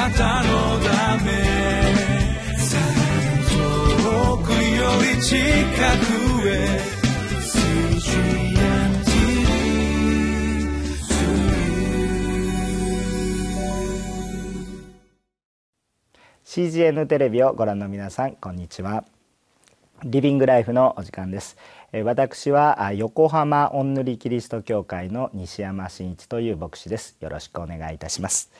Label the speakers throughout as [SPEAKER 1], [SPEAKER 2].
[SPEAKER 1] なたのため遠くより近くへ
[SPEAKER 2] CGN テレビをご覧の皆さんこんにちは。リビングライフのお時間です。私は横浜御塗キリスト教会の西山真一という牧師です。よろしくお願いいたします。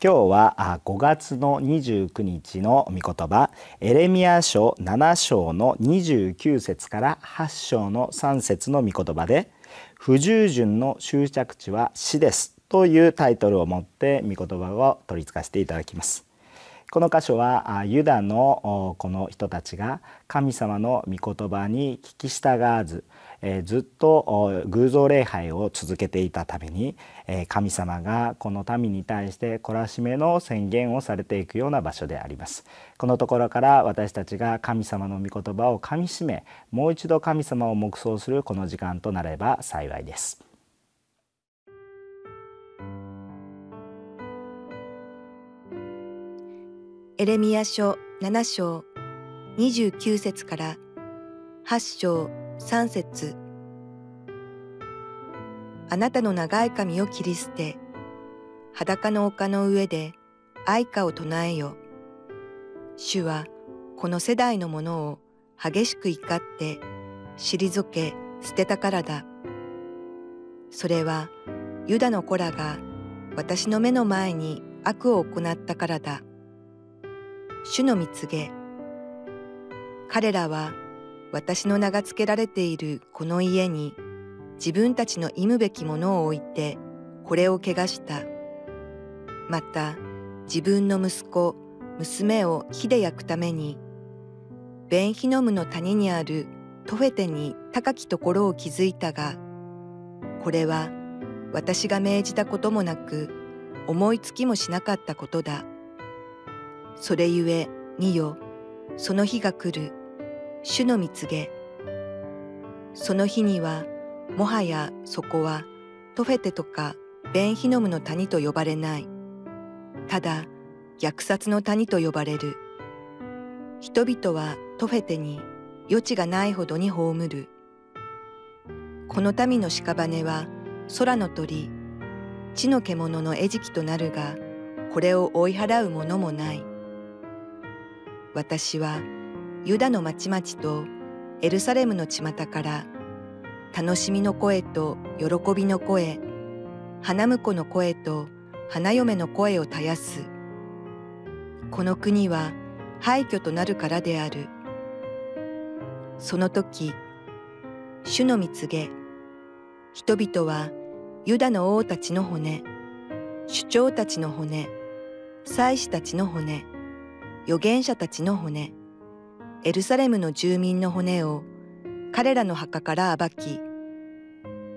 [SPEAKER 2] 今日は5月の29日の御言葉エレミア書7章の29節から8章の3節の御言葉で不従順の終着地は死ですというタイトルを持って御言葉を取り付かせていただきます。この箇所はユダのこの人たちが神様の御言葉に聞き従わずずっと偶像礼拝を続けていたために神様がこの民に対して懲らしめの宣言をされていくような場所であります。このところから私たちが神様の御言葉をかみしめもう一度神様を黙想するこの時間となれば幸いです。
[SPEAKER 3] エレミア書7章29節から8章3節あなたの長い髪を切り捨て、裸の丘の上で愛歌を唱えよ。主はこの世代のものを激しく怒って退け捨てたからだ。それはユダの子らが私の目の前に悪を行ったからだ。主の蜜げ彼らは私の名が付けられているこの家に自分たちの忌むべきものを置いてこれを汚したまた自分の息子娘を火で焼くためにベンヒノムの谷にあるトフェテに高きところを築いたがこれは私が命じたこともなく思いつきもしなかったことだ。それゆえ見よその日が来る。主の蜜げ。その日にはもはやそこはトフェテとかベンヒノムの谷と呼ばれない。ただ虐殺の谷と呼ばれる。人々はトフェテに余地がないほどに葬る。この民の屍は空の鳥地の獣の餌食となるがこれを追い払うものもない。私はユダの町々とエルサレムの巷から楽しみの声と喜びの声花婿の声と花嫁の声を絶やす。この国は廃墟となるからである。その時主の蜜げ。人々はユダの王たちの骨首長たちの骨祭司たちの骨。預言者たちの骨、エルサレムの住民の骨を彼らの墓から暴き、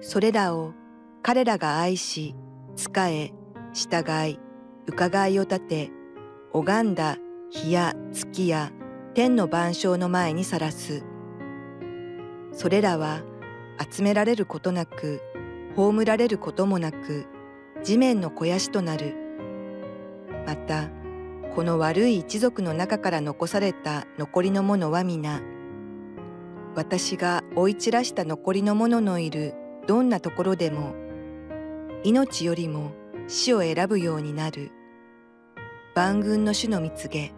[SPEAKER 3] それらを彼らが愛し、仕え、従い、伺いを立て、拝んだ日や月や天の万象の前にさらす。それらは集められることなく、葬られることもなく、地面の肥やしとなる。また、この悪い一族の中から残された残りの者は皆私が追い散らした残りの者のいるどんなところでも命よりも死を選ぶようになる万軍の主の蜜げ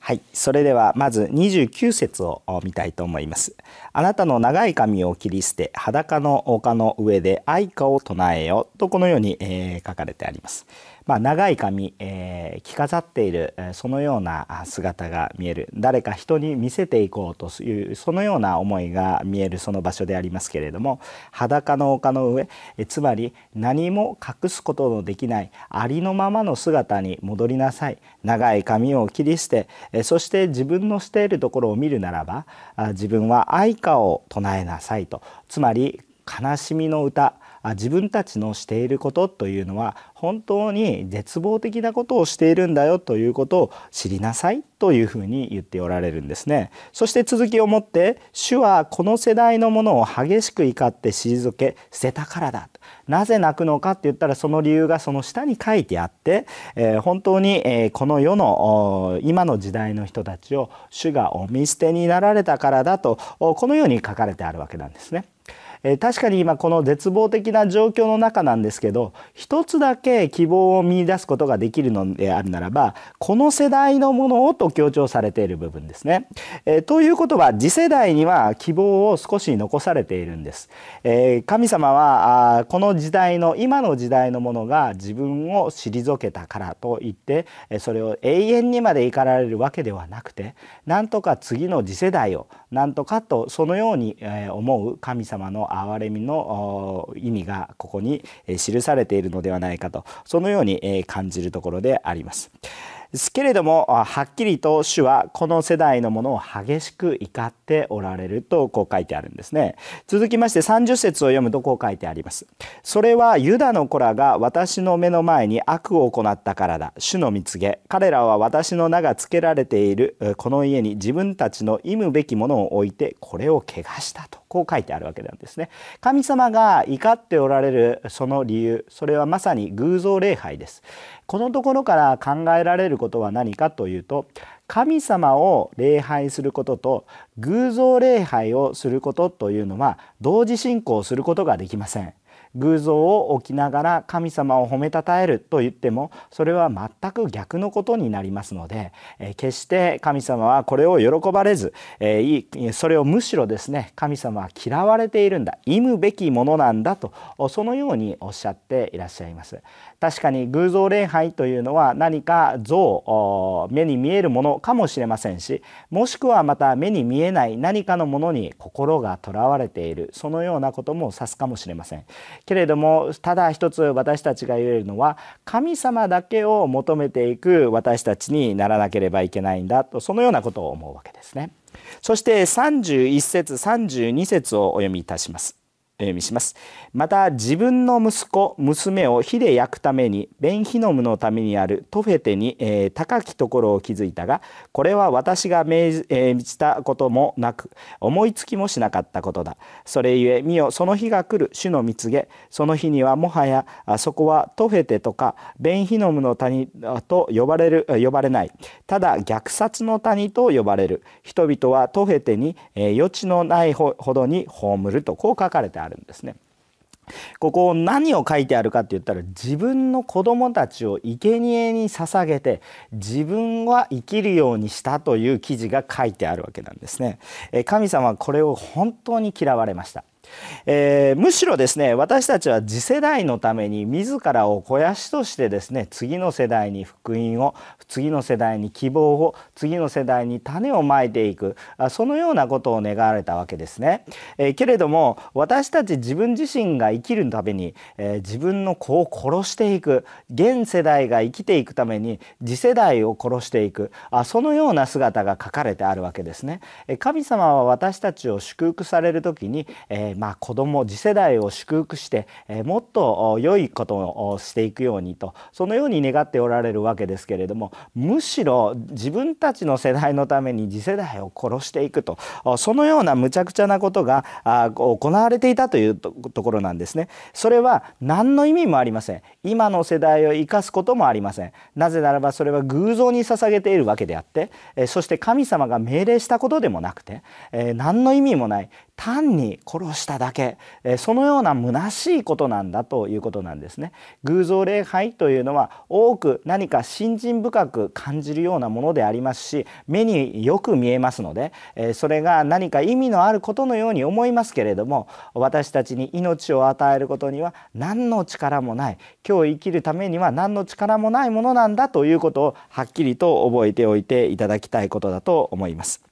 [SPEAKER 2] はい、それではまず29節を見たいと思います。あなたの長い髪を切り捨て裸の丘の上で愛歌を唱えよとこのように、えー、書かれてあります。まあ、長い髪、えー、着飾っているそのような姿が見える。誰か人に見せていこうというそのような思いが見えるその場所でありますけれども裸の丘の上えつまり何も隠すことのできないありのままの姿に戻りなさい。長い髪を切り捨てえそして自分のしているところを見るならば自分は愛歌を唱えなさいと。つまり悲しみの歌自分たちのしていることというのは本当に絶望的なことをしているんだよということを知りなさいというふうに言っておられるんですねそして続きをもって主はこの世代のものを激しく怒って退け捨てたからだなぜ泣くのかって言ったらその理由がその下に書いてあって、えー、本当に、えー、この世の今の時代の人たちを主がお見捨てになられたからだとこのように書かれてあるわけなんですね。え確かに今この絶望的な状況の中なんですけど一つだけ希望を見いだすことができるのであるならばこの世代のものをと強調されている部分ですね。えということは次世代には希望を少し残されているんです。え神様はあこの時代の今の時代のものが自分を退けたからといってそれを永遠にまで怒られるわけではなくてなんとか次の次世代をなんとかとそのように思う神様の憐れみの意味がここに記されているのではないかとそのように感じるところであります。ですけれどもはっきりと主はこの世代のものを激しく怒っておられるとこう書いてあるんですね。続きまして30節を読むとこう書いてあります。それはユダの子らが私の目の前に悪を行ったからだ。主の見告げ。彼らは私の名が付けられているこの家に自分たちの忌むべきものを置いてこれを汚したと。こう書いてあるわけなんですね。神様が怒っておられるその理由それはまさに偶像礼拝です。このところから考えられることは何かというと神様を礼拝することと偶像礼拝をすることというのは同時進行することができません。偶像を置きながら神様を褒めたたえると言ってもそれは全く逆のことになりますので、え決して神様はこれを喜ばれず、えそれをむしろですね神様は嫌われているんだ忌むべきものなんだとそのようにおっしゃっていらっしゃいます。確かに偶像礼拝というのは何か像目に見えるものかもしれませんしもしくはまた目に見えない何かのものに心がとらわれているそのようなことも指すかもしれません。けれどもただ一つ私たちが言えるのは神様だけを求めていく私たちにならなければいけないんだとそのようなことを思うわけですね。そして31節32節をお読みいたします。読みします。また自分の息子娘を火で焼くためにベンヒノムのためにあるトフェテに、えー、高きところを築いたがこれは私が命じたこともなく思いつきもしなかったことだ。それゆえ見よその日が来る主の蜜げ。その日にはもはやそこはトフェテとかベンヒノムの谷と呼ばれる呼ばれない。ただ虐殺の谷と呼ばれる。人々はトフェテに、えー、余地のないほどに葬るとこう書かれてある。んですね。ここ何を書いてあるかって言ったら自分の子供たちを生贄に捧げて自分は生きるようにしたという記事が書いてあるわけなんですね。神様はこれを本当に嫌われました。えー、むしろですね私たちは次世代のために自らを肥やしとしてですね次の世代に福音を次の世代に希望を次の世代に種をまいていくそのようなことを願われたわけですね。えー、けれども私たち自分自身が生きるために、えー、自分の子を殺していく現世代が生きていくために次世代を殺していくあそのような姿が書かれてあるわけですね。神様は私たちを祝福される時に、えー、まあ、子供次世代を祝福して、えもっと良いことをしていくようにとそのように願っておられるわけですけれどもむしろ自分たちの世代のために次世代を殺していくとそのような無茶苦茶なことが行われていたというところなんですね。それは何の意味もありません。今の世代を生かすこともありません。なぜならばそれは偶像に捧げているわけであってそして神様が命令したことでもなくて何の意味もない単に殺しただけそのような虚しいことなんだということなんですね。偶像礼拝というのは多く何か信心深く感じるようなものでありますし目によく見えますのでそれが何か意味のあることのように思いますけれども私たちに命を与えることには何の力もない今日生きるためには何の力もないものなんだということをはっきりと覚えておいていただきたいことだと思います。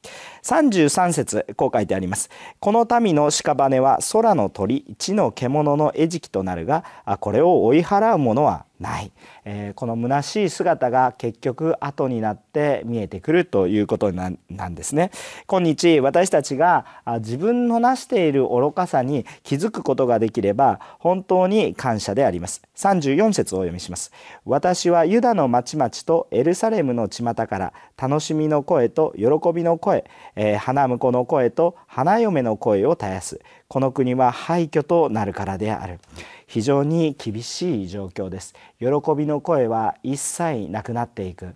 [SPEAKER 2] 33節こう書いてあります。この民の屍は空の鳥地の獣の餌食となるがこれを追い払う者はない、えー、この虚しい姿が結局後になって見えてくるということなんですね。今日私たちが自分の成している愚かさに気づくことができれば本当に感謝であります。34節をお読みします。私はユダの町々とエルサレムの巷から楽しみの声と喜びの声、えー、花婿の声と花嫁の声を絶やす。この国は廃墟となるからである。非常に厳しい状況です。喜びの声は一切なくなっていく。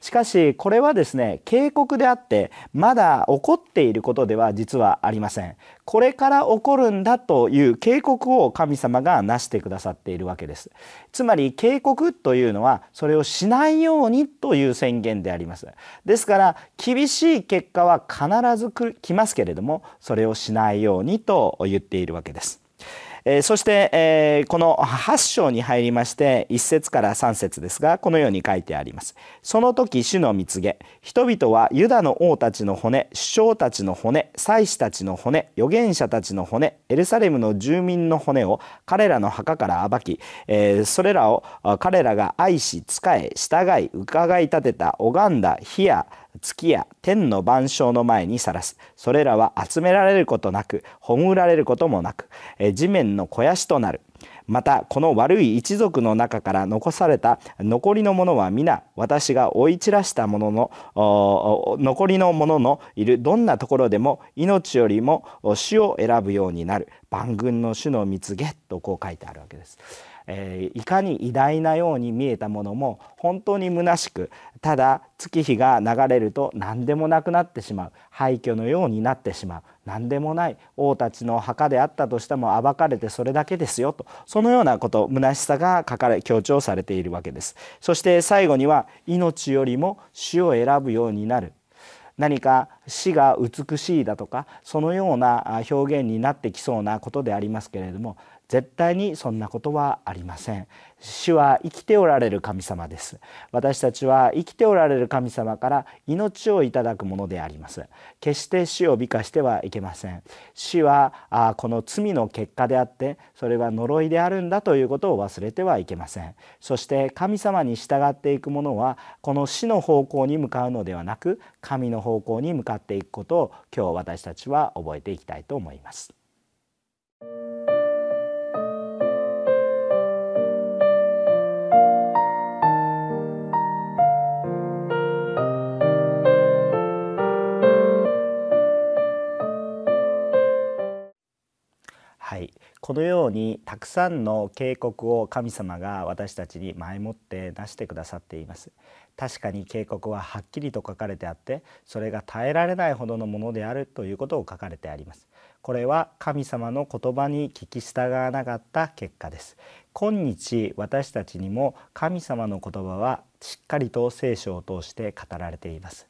[SPEAKER 2] しかしこれはですね警告であってまだ起こっていることでは実はありません。これから起こるんだという警告を神様がなしてくださっているわけです。つまり警告というのはそれをしないようにという宣言であります。ですから厳しい結果は必ず来ますけれどもそれをしないようにと言っているわけです。えそして、えこの8章に入りまして1節から3節ですがこのように書いてあります。その時主の蜜げ人々はユダの王たちの骨首相たちの骨祭司たちの骨預言者たちの骨エルサレムの住民の骨を彼らの墓から暴き、えそれらを彼らが愛し仕え従い伺い立てた拝んだ火や月や天の万象の前にさらす。それらは集められることなく葬られることもなく地面の肥やしとなる。またこの悪い一族の中から残された残りのものは皆私が追い散らしたものの残りのもののいるどんなところでも命よりも死を選ぶようになる。万軍の主の蜜げとこう書いてあるわけです。えー、いかに偉大なように見えたものも本当に虚しくただ月日が流れると何でもなくなってしまう。廃墟のようになってしまう。何でもない王たちの墓であったとしても暴かれてそれだけですよと。そのようなこと虚しさが書かれ強調されているわけです。そして最後には命よりも死を選ぶようになる。何か死が美しいだとかそのような表現になってきそうなことでありますけれども絶対にそんなことはありません。主は生きておられる神様です。私たちは生きておられる神様から命をいただくものであります。決して死を美化してはいけません。死はあこの罪の結果であってそれは呪いであるんだということを忘れてはいけません。そして神様に従っていくものはこの死の方向に向かうのではなく神の方向に向かっていくことを今日私たちは覚えていきたいと思います。このようにたくさんの警告を神様が私たちに前もって出してくださっています。確かに警告ははっきりと書かれてあってそれが耐えられないほどのものであるということを書かれてあります。これは神様の言葉に聞き従わなかった結果です。今日私たちにも神様の言葉はしっかりと聖書を通して語られています。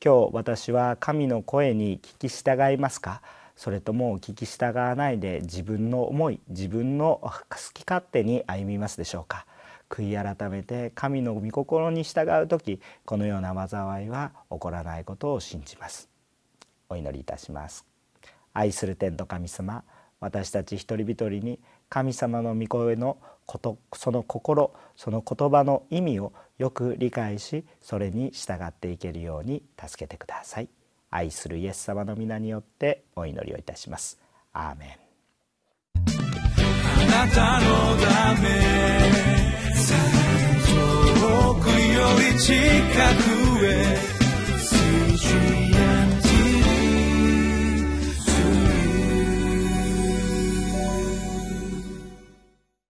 [SPEAKER 2] 今日私は神の声に聞き従いますか？それともお聞き従わないで自分の思い自分の好き勝手に歩みますでしょうか？悔い改めて神の御心に従う時このような災いは起こらないことを信じます。お祈りいたします。愛する天と神様私たち一人一人に神様の御声のことその心その言葉の意味をよく理解しそれに従っていけるように助けてください。愛するイエス様の皆によってお祈りをいたします。アーメン。あなたのため遠くより近くへ